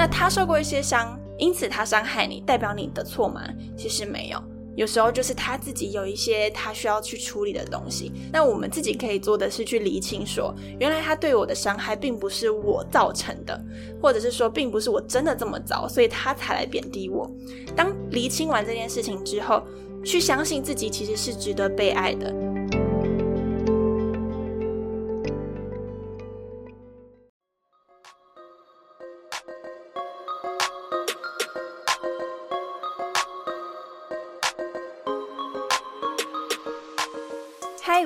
那他受过一些伤，因此他伤害你，代表你的错吗？其实没有。有时候就是他自己有一些他需要去处理的东西，那我们自己可以做的是去厘清，说原来他对我的伤害并不是我造成的，或者是说并不是我真的这么糟，所以他才来贬低我。当厘清完这件事情之后，去相信自己其实是值得被爱的。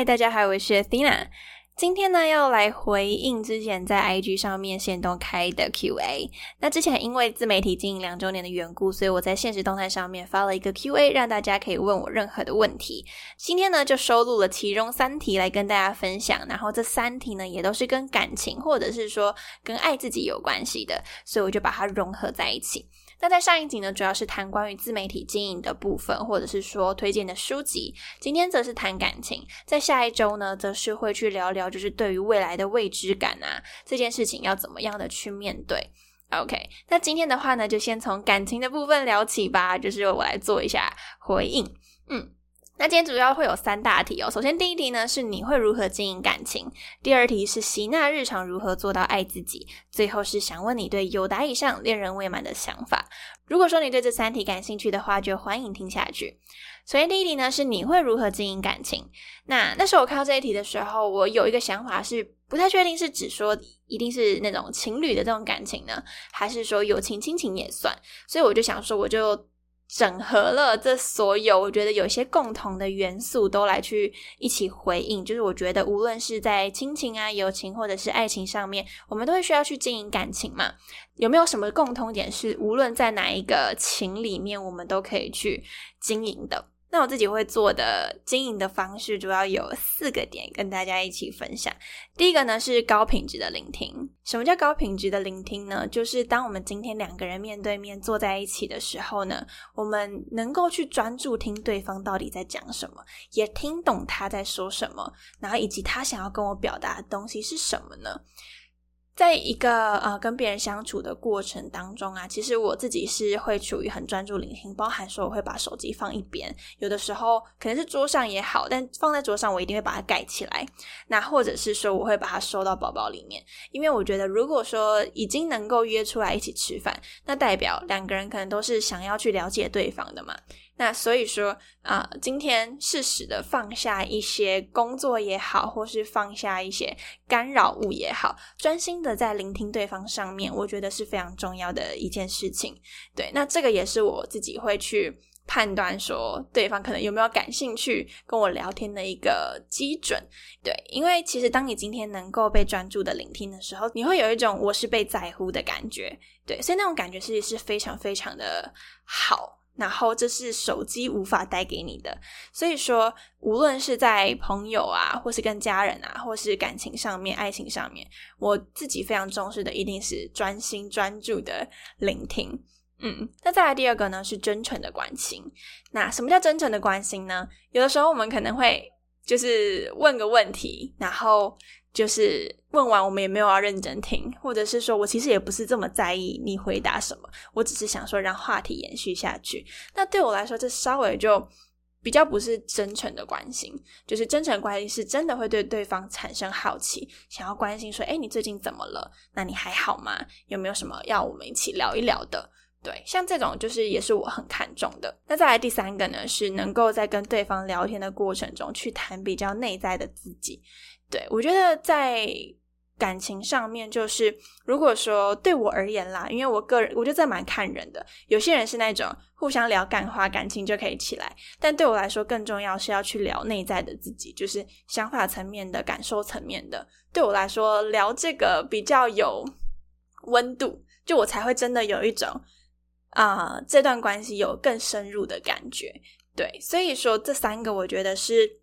嗨，大家好，我是 Athena。今天呢，要来回应之前在 IG 上面线动开的 QA。那之前因为自媒体经营两周年的缘故，所以我在现实动态上面发了一个 QA，让大家可以问我任何的问题。今天呢，就收录了其中三题来跟大家分享。然后这三题呢，也都是跟感情或者是说跟爱自己有关系的，所以我就把它融合在一起。那在上一集呢，主要是谈关于自媒体经营的部分，或者是说推荐的书籍。今天则是谈感情，在下一周呢，则是会去聊聊，就是对于未来的未知感啊，这件事情要怎么样的去面对。OK，那今天的话呢，就先从感情的部分聊起吧，就是我来做一下回应。嗯。那今天主要会有三大题哦。首先，第一题呢是你会如何经营感情；第二题是吸纳日常如何做到爱自己；最后是想问你对有达以上恋人未满的想法。如果说你对这三题感兴趣的话，就欢迎听下去。首先，第一题呢是你会如何经营感情？那那时候我看到这一题的时候，我有一个想法是不太确定是指说一定是那种情侣的这种感情呢，还是说友情、亲情也算？所以我就想说，我就。整合了这所有，我觉得有些共同的元素都来去一起回应。就是我觉得，无论是在亲情啊、友情或者是爱情上面，我们都会需要去经营感情嘛。有没有什么共通点是，无论在哪一个情里面，我们都可以去经营的？那我自己会做的经营的方式，主要有四个点跟大家一起分享。第一个呢是高品质的聆听。什么叫高品质的聆听呢？就是当我们今天两个人面对面坐在一起的时候呢，我们能够去专注听对方到底在讲什么，也听懂他在说什么，然后以及他想要跟我表达的东西是什么呢？在一个呃跟别人相处的过程当中啊，其实我自己是会处于很专注聆听，包含说我会把手机放一边，有的时候可能是桌上也好，但放在桌上我一定会把它盖起来。那或者是说我会把它收到包包里面，因为我觉得如果说已经能够约出来一起吃饭，那代表两个人可能都是想要去了解对方的嘛。那所以说啊，今天适时的放下一些工作也好，或是放下一些干扰物也好，专心的在聆听对方上面，我觉得是非常重要的一件事情。对，那这个也是我自己会去判断说对方可能有没有感兴趣跟我聊天的一个基准。对，因为其实当你今天能够被专注的聆听的时候，你会有一种我是被在乎的感觉。对，所以那种感觉其实是非常非常的好。然后这是手机无法带给你的，所以说无论是在朋友啊，或是跟家人啊，或是感情上面、爱情上面，我自己非常重视的一定是专心专注的聆听。嗯，那再来第二个呢，是真诚的关心。那什么叫真诚的关心呢？有的时候我们可能会就是问个问题，然后。就是问完，我们也没有要认真听，或者是说我其实也不是这么在意你回答什么，我只是想说让话题延续下去。那对我来说，这稍微就比较不是真诚的关心，就是真诚关心是真的会对对方产生好奇，想要关心说，哎，你最近怎么了？那你还好吗？有没有什么要我们一起聊一聊的？对，像这种就是也是我很看重的。那再来第三个呢，是能够在跟对方聊天的过程中去谈比较内在的自己。对，我觉得在感情上面，就是如果说对我而言啦，因为我个人我觉得这蛮看人的。有些人是那种互相聊感话，感情就可以起来；但对我来说，更重要是要去聊内在的自己，就是想法层面的感受层面的。对我来说，聊这个比较有温度，就我才会真的有一种啊，这段关系有更深入的感觉。对，所以说这三个，我觉得是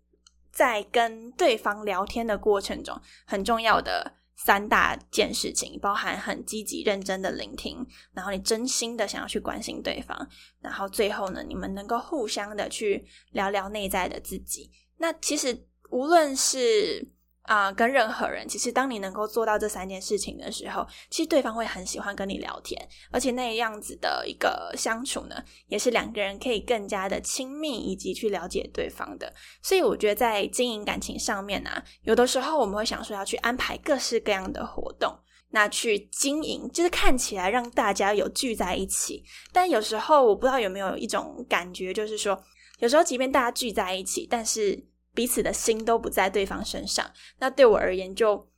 在跟对方聊天的过程中很重要的三大件事情，包含很积极认真的聆听，然后你真心的想要去关心对方，然后最后呢，你们能够互相的去聊聊内在的自己。那其实无论是。啊，跟任何人，其实当你能够做到这三件事情的时候，其实对方会很喜欢跟你聊天，而且那样子的一个相处呢，也是两个人可以更加的亲密以及去了解对方的。所以我觉得在经营感情上面呢，有的时候我们会想说要去安排各式各样的活动，那去经营，就是看起来让大家有聚在一起。但有时候我不知道有没有一种感觉，就是说，有时候即便大家聚在一起，但是。彼此的心都不在对方身上，那对我而言就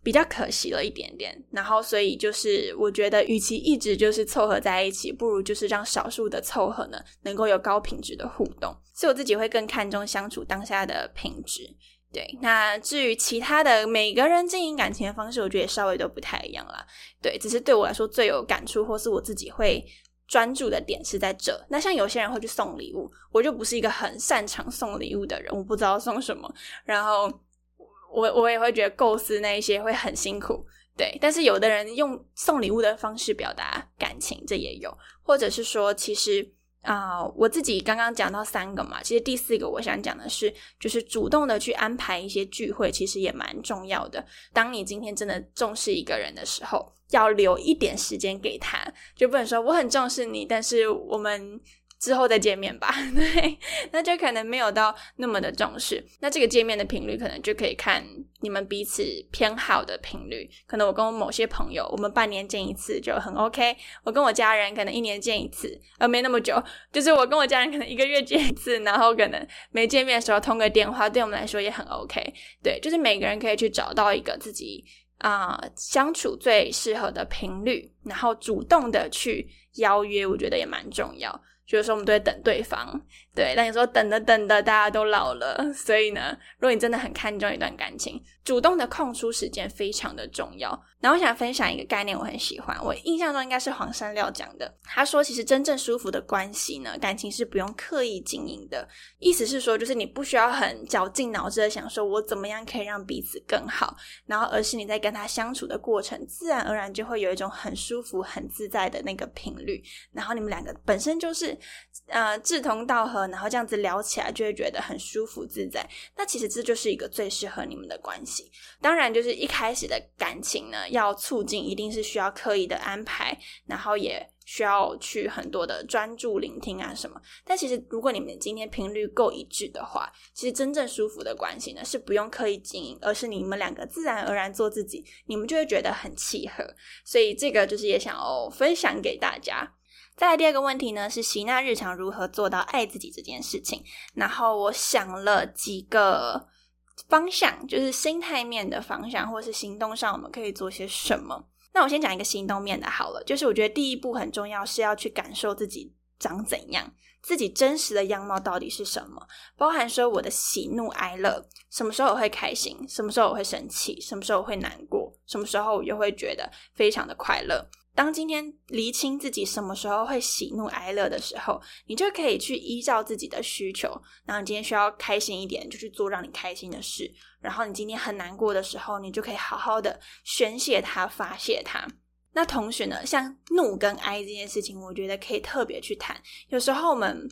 比较可惜了一点点。然后，所以就是我觉得，与其一直就是凑合在一起，不如就是让少数的凑合呢，能够有高品质的互动。所以我自己会更看重相处当下的品质。对，那至于其他的每个人经营感情的方式，我觉得稍微都不太一样啦。对，只是对我来说最有感触，或是我自己会。专注的点是在这。那像有些人会去送礼物，我就不是一个很擅长送礼物的人，我不知道送什么。然后我我也会觉得构思那一些会很辛苦，对。但是有的人用送礼物的方式表达感情，这也有，或者是说，其实。啊，我自己刚刚讲到三个嘛，其实第四个我想讲的是，就是主动的去安排一些聚会，其实也蛮重要的。当你今天真的重视一个人的时候，要留一点时间给他，就不能说我很重视你，但是我们。之后再见面吧，对，那就可能没有到那么的重视。那这个见面的频率，可能就可以看你们彼此偏好的频率。可能我跟我某些朋友，我们半年见一次就很 OK。我跟我家人可能一年见一次，而没那么久。就是我跟我家人可能一个月见一次，然后可能没见面的时候通个电话，对我们来说也很 OK。对，就是每个人可以去找到一个自己啊相处最适合的频率，然后主动的去邀约，我觉得也蛮重要。就是说，我们都在等对方，对。但你说等着等的，大家都老了，所以呢，如果你真的很看重一段感情，主动的空出时间非常的重要。然后我想分享一个概念，我很喜欢，我印象中应该是黄山料讲的。他说，其实真正舒服的关系呢，感情是不用刻意经营的。意思是说，就是你不需要很绞尽脑汁的想说，我怎么样可以让彼此更好，然后而是你在跟他相处的过程，自然而然就会有一种很舒服、很自在的那个频率。然后你们两个本身就是。呃，志同道合，然后这样子聊起来就会觉得很舒服自在。那其实这就是一个最适合你们的关系。当然，就是一开始的感情呢，要促进，一定是需要刻意的安排，然后也需要去很多的专注聆听啊什么。但其实，如果你们今天频率够一致的话，其实真正舒服的关系呢，是不用刻意经营，而是你们两个自然而然做自己，你们就会觉得很契合。所以，这个就是也想要分享给大家。再来第二个问题呢，是习娜日常如何做到爱自己这件事情。然后我想了几个方向，就是心态面的方向，或是行动上我们可以做些什么。那我先讲一个行动面的好了，就是我觉得第一步很重要，是要去感受自己长怎样，自己真实的样貌到底是什么，包含说我的喜怒哀乐，什么时候我会开心，什么时候我会生气，什么时候我会难过，什么时候我又会觉得非常的快乐。当今天厘清自己什么时候会喜怒哀乐的时候，你就可以去依照自己的需求，然后你今天需要开心一点，就去做让你开心的事。然后你今天很难过的时候，你就可以好好的宣泄它、发泄它。那同时呢，像怒跟哀这件事情，我觉得可以特别去谈。有时候我们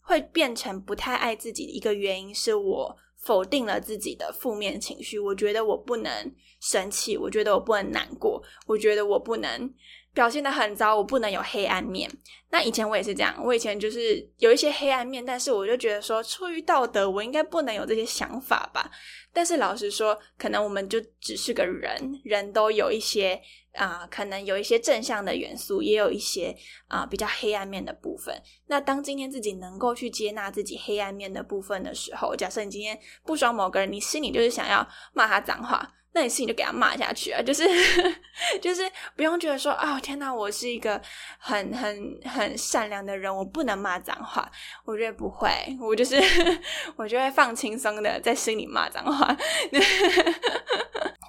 会变成不太爱自己的一个原因，是我否定了自己的负面情绪。我觉得我不能生气，我觉得我不能难过，我觉得我不能。表现的很糟，我不能有黑暗面。那以前我也是这样，我以前就是有一些黑暗面，但是我就觉得说，出于道德，我应该不能有这些想法吧。但是老实说，可能我们就只是个人，人都有一些啊，可能有一些正向的元素，也有一些啊比较黑暗面的部分。那当今天自己能够去接纳自己黑暗面的部分的时候，假设你今天不爽某个人，你心里就是想要骂他脏话。那你心里就给他骂下去啊，就是 就是不用觉得说哦天哪，我是一个很很很善良的人，我不能骂脏话。我觉得不会，我就是 我就会放轻松的在心里骂脏话。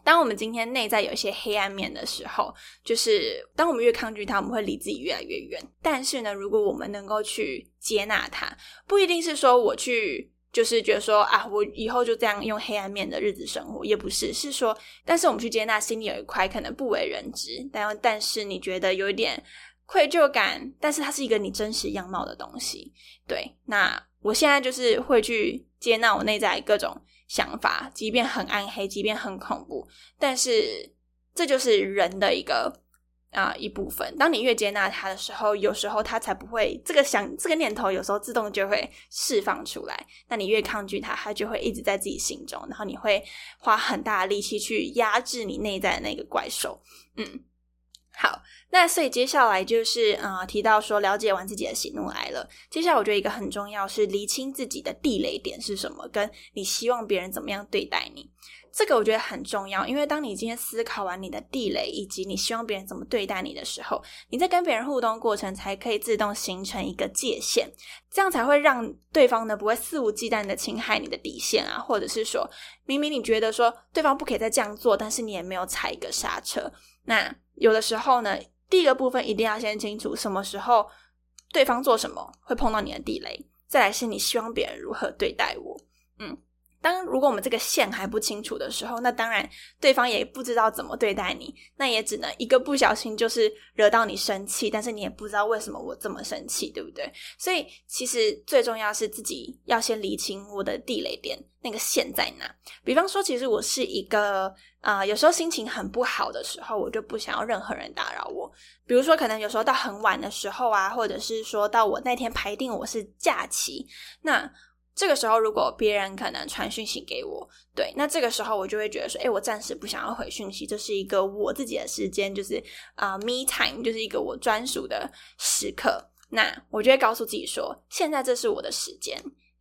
当我们今天内在有一些黑暗面的时候，就是当我们越抗拒它，我们会离自己越来越远。但是呢，如果我们能够去接纳它，不一定是说我去就是觉得说啊，我以后就这样用黑暗面的日子生活，也不是，是说，但是我们去接纳，心里有一块可能不为人知，但但是你觉得有一点愧疚感，但是它是一个你真实样貌的东西。对，那我现在就是会去接纳我内在各种。想法，即便很暗黑，即便很恐怖，但是这就是人的一个啊一部分。当你越接纳它的时候，有时候它才不会这个想这个念头，有时候自动就会释放出来。那你越抗拒它，它就会一直在自己心中，然后你会花很大的力气去压制你内在的那个怪兽。嗯。好，那所以接下来就是啊，提到说了解完自己的喜怒哀乐，接下来我觉得一个很重要是厘清自己的地雷点是什么，跟你希望别人怎么样对待你，这个我觉得很重要，因为当你今天思考完你的地雷以及你希望别人怎么对待你的时候，你在跟别人互动过程才可以自动形成一个界限，这样才会让对方呢不会肆无忌惮的侵害你的底线啊，或者是说明明你觉得说对方不可以再这样做，但是你也没有踩一个刹车，那。有的时候呢，第一个部分一定要先清楚什么时候对方做什么会碰到你的地雷，再来是你希望别人如何对待我。嗯，当如果我们这个线还不清楚的时候，那当然对方也不知道怎么对待你，那也只能一个不小心就是惹到你生气，但是你也不知道为什么我这么生气，对不对？所以其实最重要是自己要先理清我的地雷点，那个线在哪。比方说，其实我是一个。啊，有时候心情很不好的时候，我就不想要任何人打扰我。比如说，可能有时候到很晚的时候啊，或者是说到我那天排定我是假期，那这个时候如果别人可能传讯息给我，对，那这个时候我就会觉得说，哎，我暂时不想要回讯息，这是一个我自己的时间，就是啊，me time，就是一个我专属的时刻。那我就会告诉自己说，现在这是我的时间。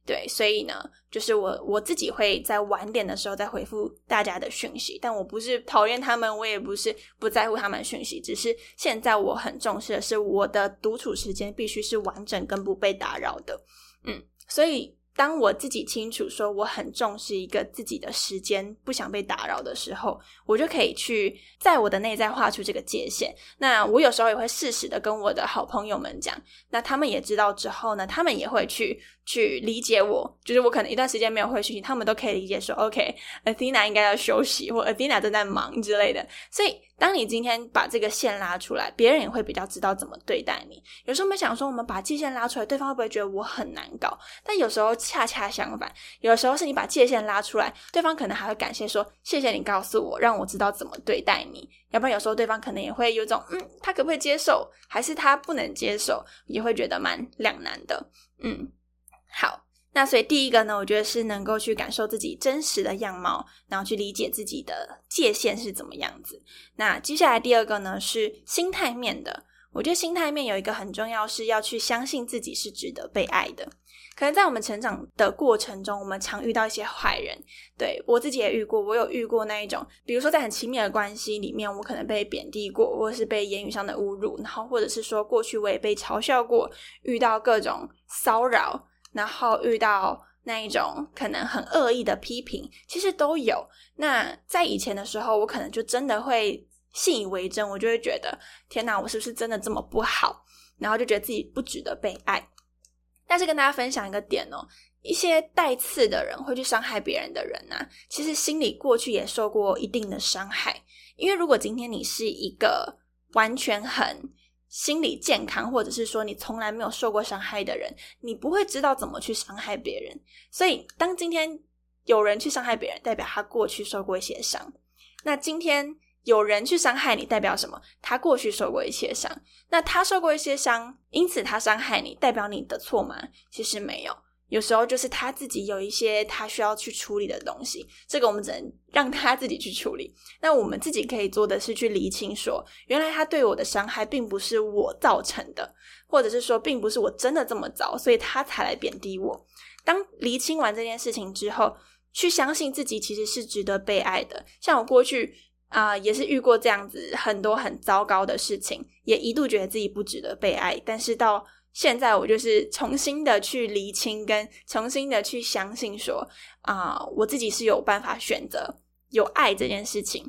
对，所以呢，就是我我自己会在晚点的时候再回复大家的讯息，但我不是讨厌他们，我也不是不在乎他们讯息，只是现在我很重视的是我的独处时间必须是完整跟不被打扰的，嗯，所以。当我自己清楚说我很重视一个自己的时间，不想被打扰的时候，我就可以去在我的内在画出这个界限。那我有时候也会适时的跟我的好朋友们讲，那他们也知道之后呢，他们也会去去理解我。就是我可能一段时间没有回讯息，他们都可以理解说，OK，Athena 应该要休息，或 Athena 正在忙之类的。所以。当你今天把这个线拉出来，别人也会比较知道怎么对待你。有时候我们想说，我们把界限拉出来，对方会不会觉得我很难搞？但有时候恰恰相反，有时候是你把界限拉出来，对方可能还会感谢说：“谢谢你告诉我，让我知道怎么对待你。”要不然有时候对方可能也会有种“嗯，他可不可以接受？还是他不能接受？”也会觉得蛮两难的。嗯，好。那所以第一个呢，我觉得是能够去感受自己真实的样貌，然后去理解自己的界限是怎么样子。那接下来第二个呢是心态面的，我觉得心态面有一个很重要，是要去相信自己是值得被爱的。可能在我们成长的过程中，我们常遇到一些坏人，对我自己也遇过，我有遇过那一种，比如说在很亲密的关系里面，我可能被贬低过，或者是被言语上的侮辱，然后或者是说过去我也被嘲笑过，遇到各种骚扰。然后遇到那一种可能很恶意的批评，其实都有。那在以前的时候，我可能就真的会信以为真，我就会觉得天哪，我是不是真的这么不好？然后就觉得自己不值得被爱。但是跟大家分享一个点哦，一些带刺的人会去伤害别人的人呢，其实心里过去也受过一定的伤害。因为如果今天你是一个完全很。心理健康，或者是说你从来没有受过伤害的人，你不会知道怎么去伤害别人。所以，当今天有人去伤害别人，代表他过去受过一些伤。那今天有人去伤害你，代表什么？他过去受过一些伤。那他受过一些伤，因此他伤害你，代表你的错吗？其实没有。有时候就是他自己有一些他需要去处理的东西，这个我们只能 让他自己去处理。那我们自己可以做的是去厘清，说原来他对我的伤害并不是我造成的，或者是说并不是我真的这么糟，所以他才来贬低我。当厘清完这件事情之后，去相信自己其实是值得被爱的。像我过去啊，也是遇过这样子很多很糟糕的事情，也一度觉得自己不值得被爱，但是到。现在我就是重新的去厘清，跟重新的去相信，说啊，我自己是有办法选择有爱这件事情，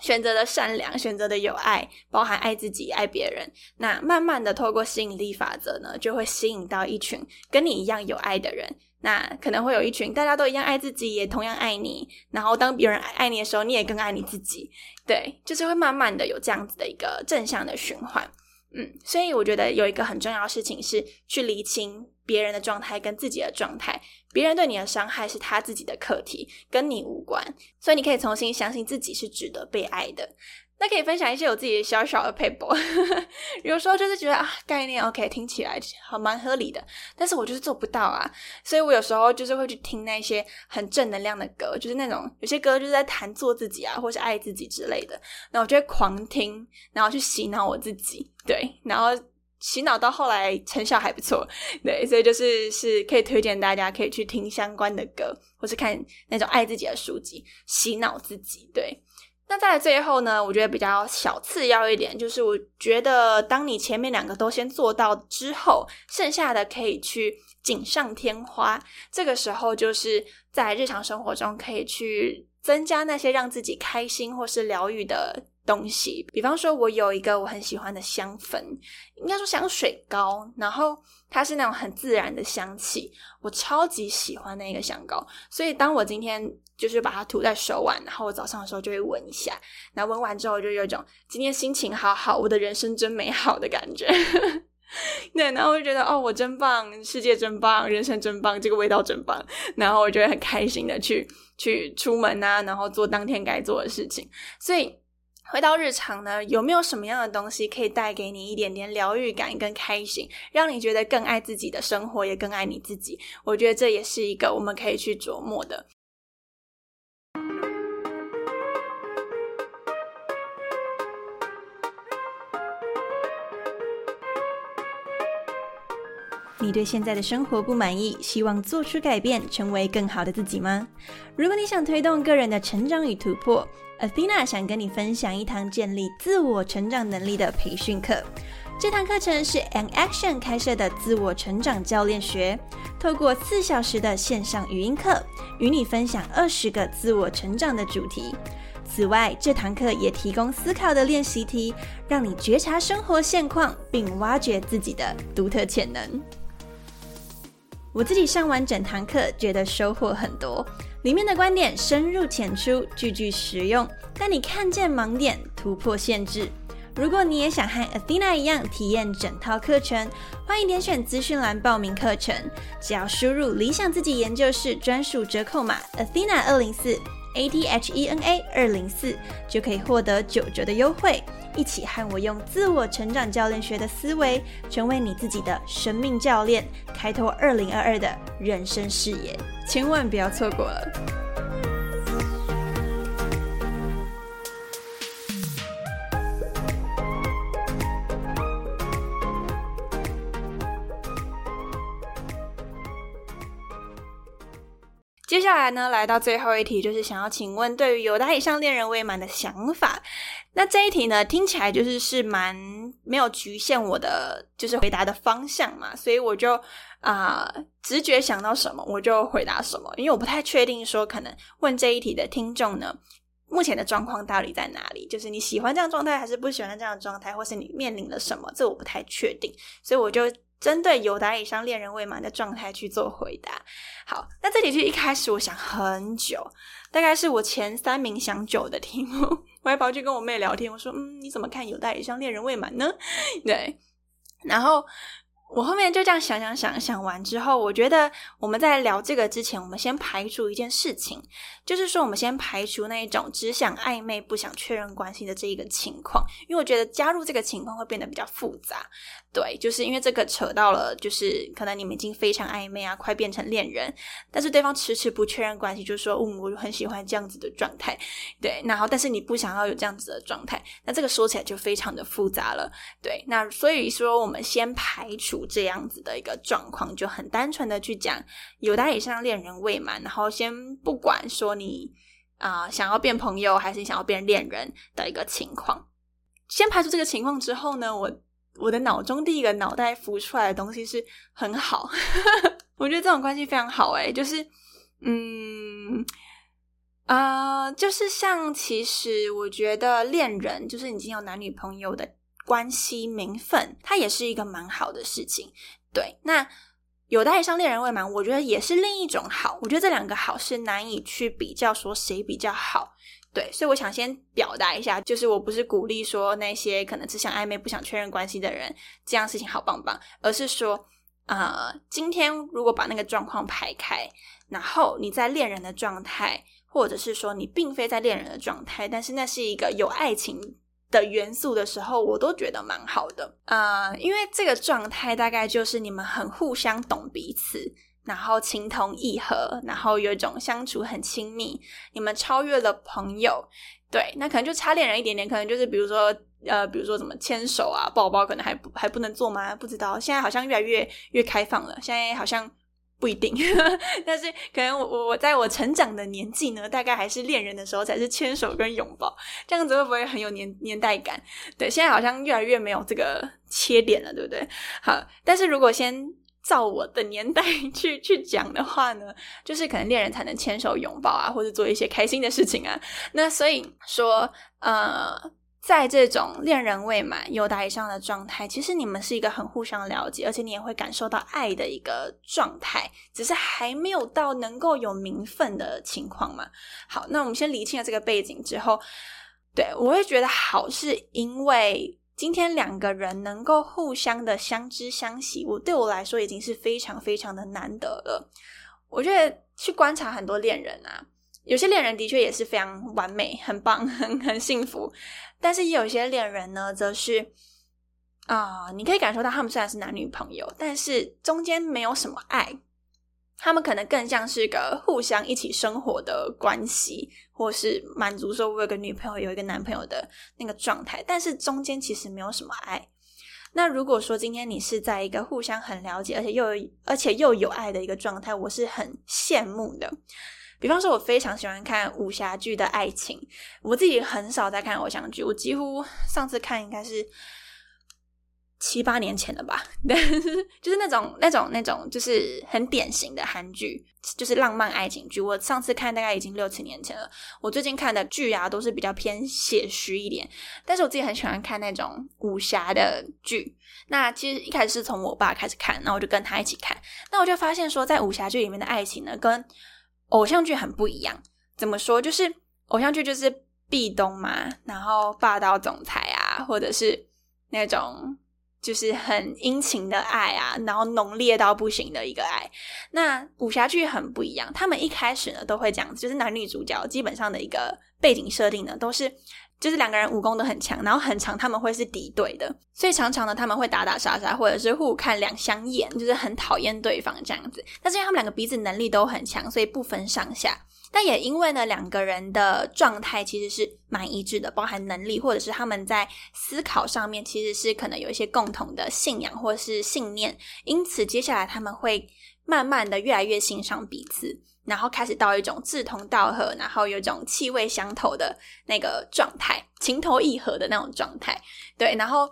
选择的善良，选择的有爱，包含爱自己、爱别人。那慢慢的透过吸引力法则呢，就会吸引到一群跟你一样有爱的人。那可能会有一群大家都一样爱自己，也同样爱你。然后当别人爱你的时候，你也更爱你自己。对，就是会慢慢的有这样子的一个正向的循环。嗯，所以我觉得有一个很重要的事情是去厘清别人的状态跟自己的状态。别人对你的伤害是他自己的课题，跟你无关。所以你可以重新相信自己是值得被爱的。那可以分享一些我自己小小的 paper，有时候就是觉得啊，概念 OK，听起来好蛮合理的，但是我就是做不到啊，所以我有时候就是会去听那些很正能量的歌，就是那种有些歌就是在谈做自己啊，或是爱自己之类的，那我就会狂听，然后去洗脑我自己，对，然后洗脑到后来成效还不错，对，所以就是是可以推荐大家可以去听相关的歌，或是看那种爱自己的书籍，洗脑自己，对。那在最后呢，我觉得比较小次要一点，就是我觉得当你前面两个都先做到之后，剩下的可以去锦上添花。这个时候就是在日常生活中可以去增加那些让自己开心或是疗愈的。东西，比方说，我有一个我很喜欢的香粉，应该说香水膏，然后它是那种很自然的香气，我超级喜欢那个香膏，所以当我今天就是把它涂在手腕，然后我早上的时候就会闻一下，然后闻完之后就有一种今天心情好好，我的人生真美好的感觉，对，然后我就觉得哦，我真棒，世界真棒，人生真棒，这个味道真棒，然后我就会很开心的去去出门啊，然后做当天该做的事情，所以。回到日常呢，有没有什么样的东西可以带给你一点点疗愈感跟开心，让你觉得更爱自己的生活，也更爱你自己？我觉得这也是一个我们可以去琢磨的。你对现在的生活不满意，希望做出改变，成为更好的自己吗？如果你想推动个人的成长与突破，Athena 想跟你分享一堂建立自我成长能力的培训课。这堂课程是 An Action 开设的自我成长教练学，透过四小时的线上语音课，与你分享二十个自我成长的主题。此外，这堂课也提供思考的练习题，让你觉察生活现况，并挖掘自己的独特潜能。我自己上完整堂课，觉得收获很多。里面的观点深入浅出，句句实用，带你看见盲点，突破限制。如果你也想和 Athena 一样体验整套课程，欢迎点选资讯栏报名课程。只要输入理想自己研究室专属折扣码 Athena 二零四 A T H E N A 二零四，就可以获得九折的优惠。一起和我用自我成长教练学的思维，成为你自己的生命教练，开拓二零二二的人生视野，千万不要错过了。接下来呢，来到最后一题，就是想要请问，对于有达以上恋人未满的想法。那这一题呢，听起来就是是蛮没有局限我的就是回答的方向嘛，所以我就啊直觉想到什么我就回答什么，因为我不太确定说可能问这一题的听众呢，目前的状况到底在哪里？就是你喜欢这样状态，还是不喜欢这样状态，或是你面临了什么？这我不太确定，所以我就针对有达以上恋人未满的状态去做回答。好，那这题是一开始我想很久，大概是我前三名想久的题目。我还跑去跟我妹聊天，我说：“嗯，你怎么看有代以上恋人未满呢？”对，然后。我后面就这样想想想想完之后，我觉得我们在聊这个之前，我们先排除一件事情，就是说我们先排除那一种只想暧昧不想确认关系的这一个情况，因为我觉得加入这个情况会变得比较复杂。对，就是因为这个扯到了，就是可能你们已经非常暧昧啊，快变成恋人，但是对方迟迟不确认关系，就说，嗯，我很喜欢这样子的状态。对，然后但是你不想要有这样子的状态，那这个说起来就非常的复杂了。对，那所以说我们先排除。这样子的一个状况，就很单纯的去讲有待以上恋人未满，然后先不管说你啊想要变朋友还是想要变恋人的一个情况，先排除这个情况之后呢，我我的脑中第一个脑袋浮出来的东西是很好，我觉得这种关系非常好，诶，就是嗯。呃，就是像其实我觉得恋人，就是已经有男女朋友的关系名分，它也是一个蛮好的事情。对，那有待上恋人未满，我觉得也是另一种好。我觉得这两个好是难以去比较，说谁比较好。对，所以我想先表达一下，就是我不是鼓励说那些可能只想暧昧不想确认关系的人，这样事情好棒棒，而是说，呃，今天如果把那个状况排开，然后你在恋人的状态。或者是说你并非在恋人的状态，但是那是一个有爱情的元素的时候，我都觉得蛮好的呃。因为这个状态大概就是你们很互相懂彼此，然后情同意合，然后有一种相处很亲密，你们超越了朋友。对，那可能就差恋人一点点，可能就是比如说呃，比如说什么牵手啊、抱抱，可能还不还不能做吗？不知道，现在好像越来越越开放了，现在好像。不一定，但是可能我我我在我成长的年纪呢，大概还是恋人的时候才是牵手跟拥抱，这样子会不会很有年年代感？对，现在好像越来越没有这个切点了，对不对？好，但是如果先照我的年代去去讲的话呢，就是可能恋人才能牵手拥抱啊，或者做一些开心的事情啊。那所以说，呃。在这种恋人未满、有达以上的状态，其实你们是一个很互相了解，而且你也会感受到爱的一个状态，只是还没有到能够有名分的情况嘛。好，那我们先理清了这个背景之后，对我会觉得好，是因为今天两个人能够互相的相知相惜，我对我来说已经是非常非常的难得了。我觉得去观察很多恋人啊。有些恋人的确也是非常完美、很棒、很很幸福，但是也有些恋人呢，则是啊，你可以感受到他们虽然是男女朋友，但是中间没有什么爱，他们可能更像是个互相一起生活的关系，或是满足说我有个女朋友、有一个男朋友的那个状态，但是中间其实没有什么爱。那如果说今天你是在一个互相很了解，而且又而且又有爱的一个状态，我是很羡慕的。比方说，我非常喜欢看武侠剧的爱情。我自己很少在看偶像剧，我几乎上次看应该是七八年前了吧。就是那种、那种、那种，就是很典型的韩剧，就是浪漫爱情剧。我上次看大概已经六七年前了。我最近看的剧啊，都是比较偏写实一点。但是我自己很喜欢看那种武侠的剧。那其实一开始是从我爸开始看，那我就跟他一起看。那我就发现说，在武侠剧里面的爱情呢，跟偶像剧很不一样，怎么说？就是偶像剧就是壁咚嘛，然后霸道总裁啊，或者是那种就是很殷勤的爱啊，然后浓烈到不行的一个爱。那武侠剧很不一样，他们一开始呢都会这样子，就是男女主角基本上的一个背景设定呢，都是就是两个人武功都很强，然后很长他们会是敌对的，所以常常呢他们会打打杀杀，或者是互看两相厌，就是很讨厌对方这样子。但是因为他们两个彼此能力都很强，所以不分上下。但也因为呢两个人的状态其实是蛮一致的，包含能力或者是他们在思考上面其实是可能有一些共同的信仰或是信念，因此接下来他们会慢慢的越来越欣赏彼此。然后开始到一种志同道合，然后有一种气味相投的那个状态，情投意合的那种状态。对，然后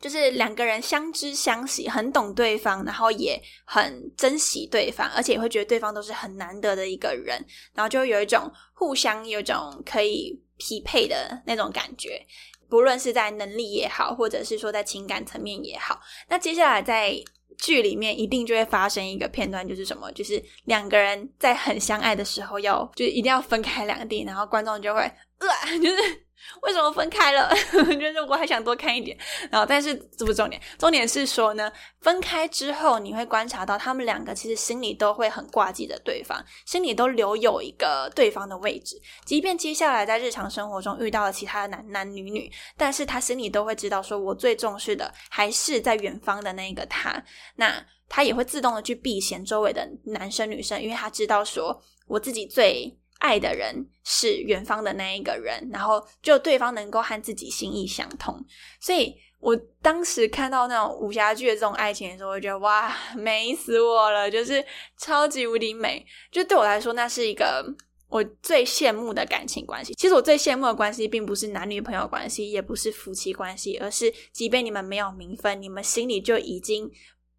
就是两个人相知相惜，很懂对方，然后也很珍惜对方，而且也会觉得对方都是很难得的一个人，然后就有一种互相有种可以匹配的那种感觉，不论是在能力也好，或者是说在情感层面也好。那接下来在。剧里面一定就会发生一个片段，就是什么，就是两个人在很相爱的时候，要就一定要分开两地，然后观众就会呃，就是。为什么分开了？就是我还想多看一点。然后，但是这不重点，重点是说呢，分开之后你会观察到他们两个其实心里都会很挂记着对方，心里都留有一个对方的位置。即便接下来在日常生活中遇到了其他的男男女女，但是他心里都会知道，说我最重视的还是在远方的那个他。那他也会自动的去避嫌周围的男生女生，因为他知道说我自己最。爱的人是远方的那一个人，然后就对方能够和自己心意相通，所以我当时看到那种武侠剧的这种爱情的时候，我觉得哇，美死我了，就是超级无敌美。就对我来说，那是一个我最羡慕的感情关系。其实我最羡慕的关系，并不是男女朋友关系，也不是夫妻关系，而是即便你们没有名分，你们心里就已经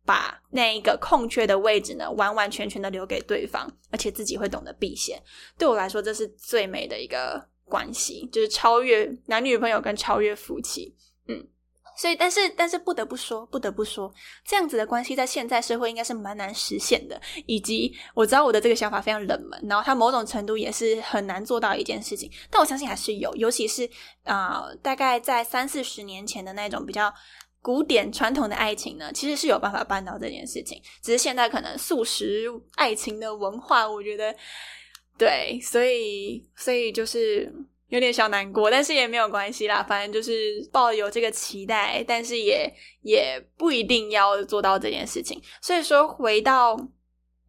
把那一个空缺的位置呢，完完全全的留给对方，而且自己会懂得避嫌。对我来说，这是最美的一个关系，就是超越男女朋友跟超越夫妻。嗯。所以，但是，但是不得不说，不得不说，这样子的关系在现在社会应该是蛮难实现的。以及我知道我的这个想法非常冷门，然后它某种程度也是很难做到一件事情。但我相信还是有，尤其是啊，大概在三四十年前的那种比较古典传统的爱情呢，其实是有办法办到这件事情。只是现在可能素食爱情的文化，我觉得对，所以，所以就是。有点小难过，但是也没有关系啦。反正就是抱有这个期待，但是也也不一定要做到这件事情。所以说，回到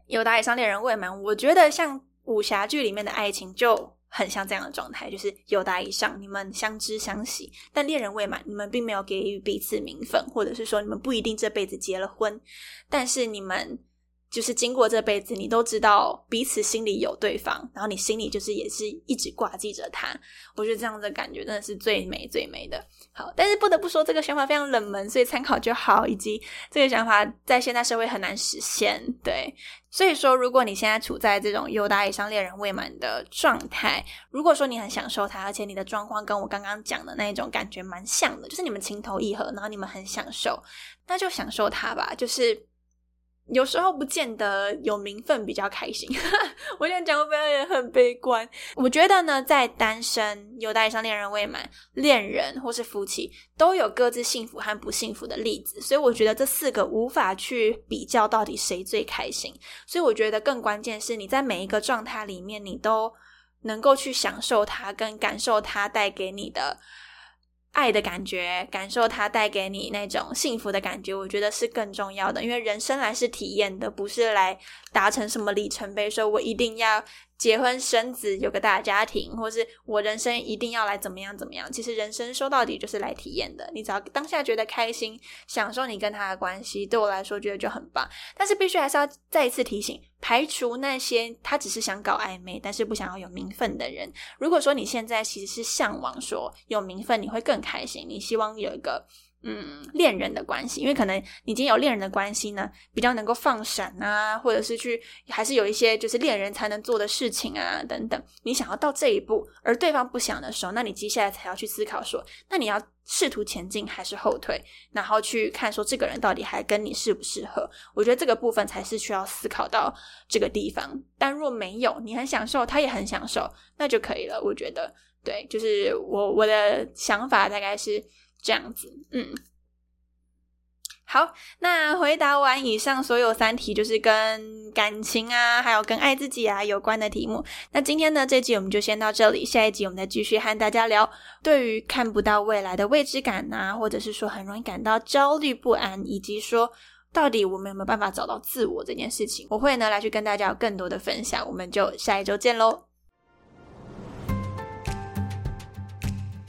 有打野上猎人未满，我觉得像武侠剧里面的爱情就很像这样的状态，就是有达以上，你们相知相惜，但恋人未满，你们并没有给予彼此名分，或者是说你们不一定这辈子结了婚，但是你们。就是经过这辈子，你都知道彼此心里有对方，然后你心里就是也是一直挂记着他。我觉得这样的感觉真的是最美最美的。好，但是不得不说，这个想法非常冷门，所以参考就好。以及这个想法在现代社会很难实现。对，所以说，如果你现在处在这种有达以上恋人未满的状态，如果说你很享受他，而且你的状况跟我刚刚讲的那一种感觉蛮像的，就是你们情投意合，然后你们很享受，那就享受它吧。就是。有时候不见得有名分比较开心，我现在讲会不会也很悲观？我觉得呢，在单身、有待上恋人未满、恋人或是夫妻，都有各自幸福和不幸福的例子，所以我觉得这四个无法去比较到底谁最开心。所以我觉得更关键是你在每一个状态里面，你都能够去享受它，跟感受它带给你的。爱的感觉，感受它带给你那种幸福的感觉，我觉得是更重要的。因为人生来是体验的，不是来达成什么里程碑，说我一定要。结婚生子有个大家庭，或是我人生一定要来怎么样怎么样？其实人生说到底就是来体验的。你只要当下觉得开心，享受你跟他的关系，对我来说觉得就很棒。但是必须还是要再一次提醒，排除那些他只是想搞暧昧，但是不想要有名分的人。如果说你现在其实是向往说有名分，你会更开心，你希望有一个。嗯，恋人的关系，因为可能你已经有恋人的关系呢，比较能够放闪啊，或者是去，还是有一些就是恋人才能做的事情啊，等等。你想要到这一步，而对方不想的时候，那你接下来才要去思考说，那你要试图前进还是后退，然后去看说这个人到底还跟你适不适合。我觉得这个部分才是需要思考到这个地方。但若没有，你很享受，他也很享受，那就可以了。我觉得，对，就是我我的想法大概是。这样子，嗯，好，那回答完以上所有三题，就是跟感情啊，还有跟爱自己啊有关的题目。那今天呢，这集我们就先到这里，下一集我们再继续和大家聊，对于看不到未来的未知感啊，或者是说很容易感到焦虑不安，以及说到底我们有没有办法找到自我这件事情，我会呢来去跟大家有更多的分享。我们就下一周见喽。